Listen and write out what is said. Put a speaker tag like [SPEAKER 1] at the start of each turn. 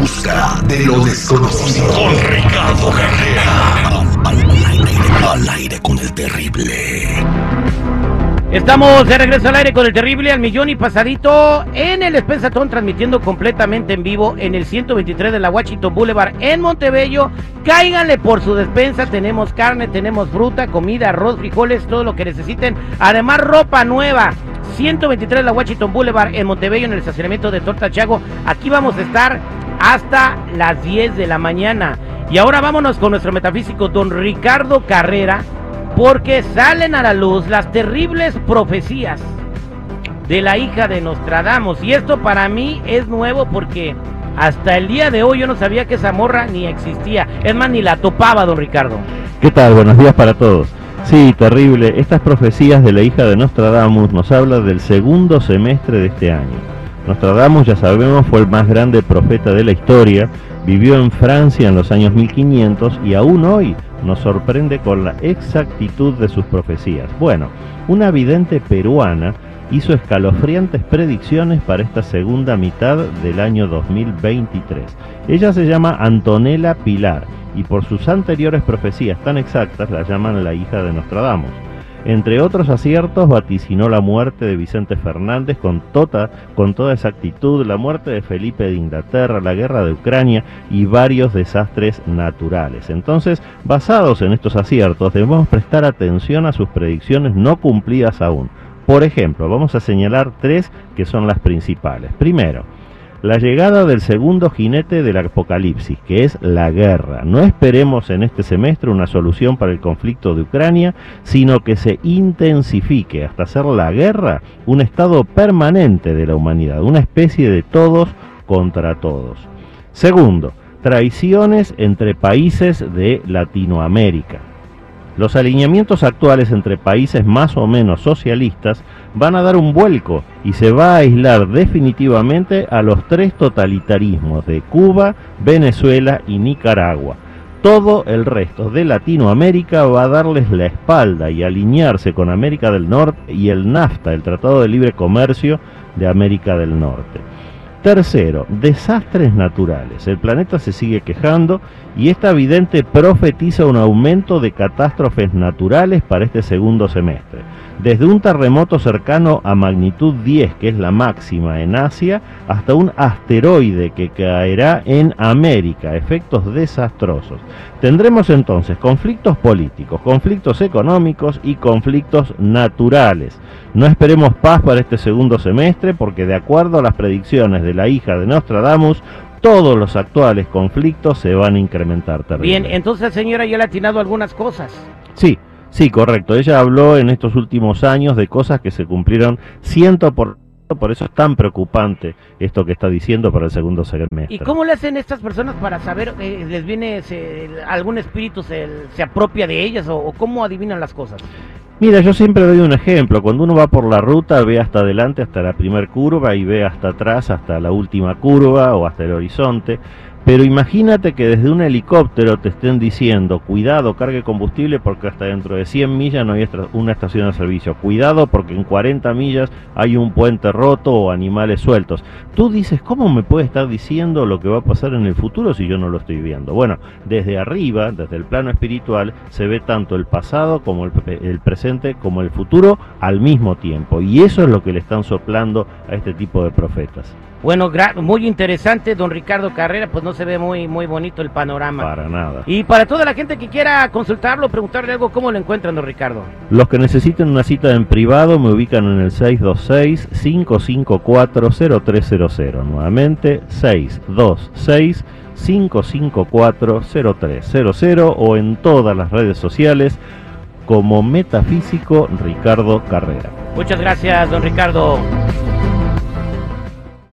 [SPEAKER 1] busca de lo desconocido. Con Ricardo Carrera. Al, aire, con el terrible.
[SPEAKER 2] Estamos de regreso al aire con el terrible al millón y pasadito en el Spensatón transmitiendo completamente en vivo en el 123 de la Washington Boulevard en Montebello. Cáiganle por su despensa, tenemos carne, tenemos fruta, comida, arroz, frijoles, todo lo que necesiten. Además ropa nueva. 123 de la Washington Boulevard en Montebello en el estacionamiento de Torta Chago. Aquí vamos a estar hasta las 10 de la mañana. Y ahora vámonos con nuestro metafísico don Ricardo Carrera, porque salen a la luz las terribles profecías de la hija de Nostradamus. Y esto para mí es nuevo porque hasta el día de hoy yo no sabía que esa morra ni existía. Es más, ni la topaba, don Ricardo.
[SPEAKER 3] ¿Qué tal? Buenos días para todos. Sí, terrible. Estas profecías de la hija de Nostradamus nos hablan del segundo semestre de este año. Nostradamus, ya sabemos, fue el más grande profeta de la historia, vivió en Francia en los años 1500 y aún hoy nos sorprende con la exactitud de sus profecías. Bueno, una vidente peruana hizo escalofriantes predicciones para esta segunda mitad del año 2023. Ella se llama Antonella Pilar y por sus anteriores profecías tan exactas la llaman la hija de Nostradamus. Entre otros aciertos, vaticinó la muerte de Vicente Fernández con, tota, con toda exactitud, la muerte de Felipe de Inglaterra, la guerra de Ucrania y varios desastres naturales. Entonces, basados en estos aciertos, debemos prestar atención a sus predicciones no cumplidas aún. Por ejemplo, vamos a señalar tres que son las principales. Primero, la llegada del segundo jinete del apocalipsis, que es la guerra. No esperemos en este semestre una solución para el conflicto de Ucrania, sino que se intensifique hasta hacer la guerra un estado permanente de la humanidad, una especie de todos contra todos. Segundo, traiciones entre países de Latinoamérica. Los alineamientos actuales entre países más o menos socialistas van a dar un vuelco y se va a aislar definitivamente a los tres totalitarismos de Cuba, Venezuela y Nicaragua. Todo el resto de Latinoamérica va a darles la espalda y alinearse con América del Norte y el NAFTA, el Tratado de Libre Comercio de América del Norte. Tercero, desastres naturales. El planeta se sigue quejando y esta vidente profetiza un aumento de catástrofes naturales para este segundo semestre. Desde un terremoto cercano a magnitud 10, que es la máxima en Asia, hasta un asteroide que caerá en América, efectos desastrosos. Tendremos entonces conflictos políticos, conflictos económicos y conflictos naturales. No esperemos paz para este segundo semestre porque de acuerdo a las predicciones de la hija de Nostradamus, todos los actuales conflictos se van a incrementar.
[SPEAKER 2] Bien, entonces señora, yo le ha atinado algunas cosas.
[SPEAKER 3] Sí, sí, correcto. Ella habló en estos últimos años de cosas que se cumplieron ciento por por eso es tan preocupante esto que está diciendo para el segundo semestre.
[SPEAKER 2] ¿Y cómo le hacen estas personas para saber, eh, les viene algún espíritu se, se, apropia de ellas o, cómo adivinan las cosas?
[SPEAKER 3] Mira, yo siempre doy un ejemplo. Cuando uno va por la ruta, ve hasta adelante, hasta la primera curva y ve hasta atrás, hasta la última curva o hasta el horizonte. Pero imagínate que desde un helicóptero te estén diciendo, cuidado, cargue combustible porque hasta dentro de 100 millas no hay una estación de servicio. Cuidado porque en 40 millas hay un puente roto o animales sueltos. Tú dices, ¿cómo me puede estar diciendo lo que va a pasar en el futuro si yo no lo estoy viendo? Bueno, desde arriba, desde el plano espiritual, se ve tanto el pasado como el, el presente como el futuro al mismo tiempo. Y eso es lo que le están soplando a este tipo de profetas.
[SPEAKER 2] Bueno, muy interesante, don Ricardo Carrera, pues no se ve muy, muy bonito el panorama.
[SPEAKER 3] Para nada.
[SPEAKER 2] Y para toda la gente que quiera consultarlo, preguntarle algo, ¿cómo lo encuentran, don Ricardo?
[SPEAKER 3] Los que necesiten una cita en privado me ubican en el 626-554-0300. Nuevamente, 626-554-0300 o en todas las redes sociales como Metafísico Ricardo Carrera.
[SPEAKER 2] Muchas gracias, don Ricardo.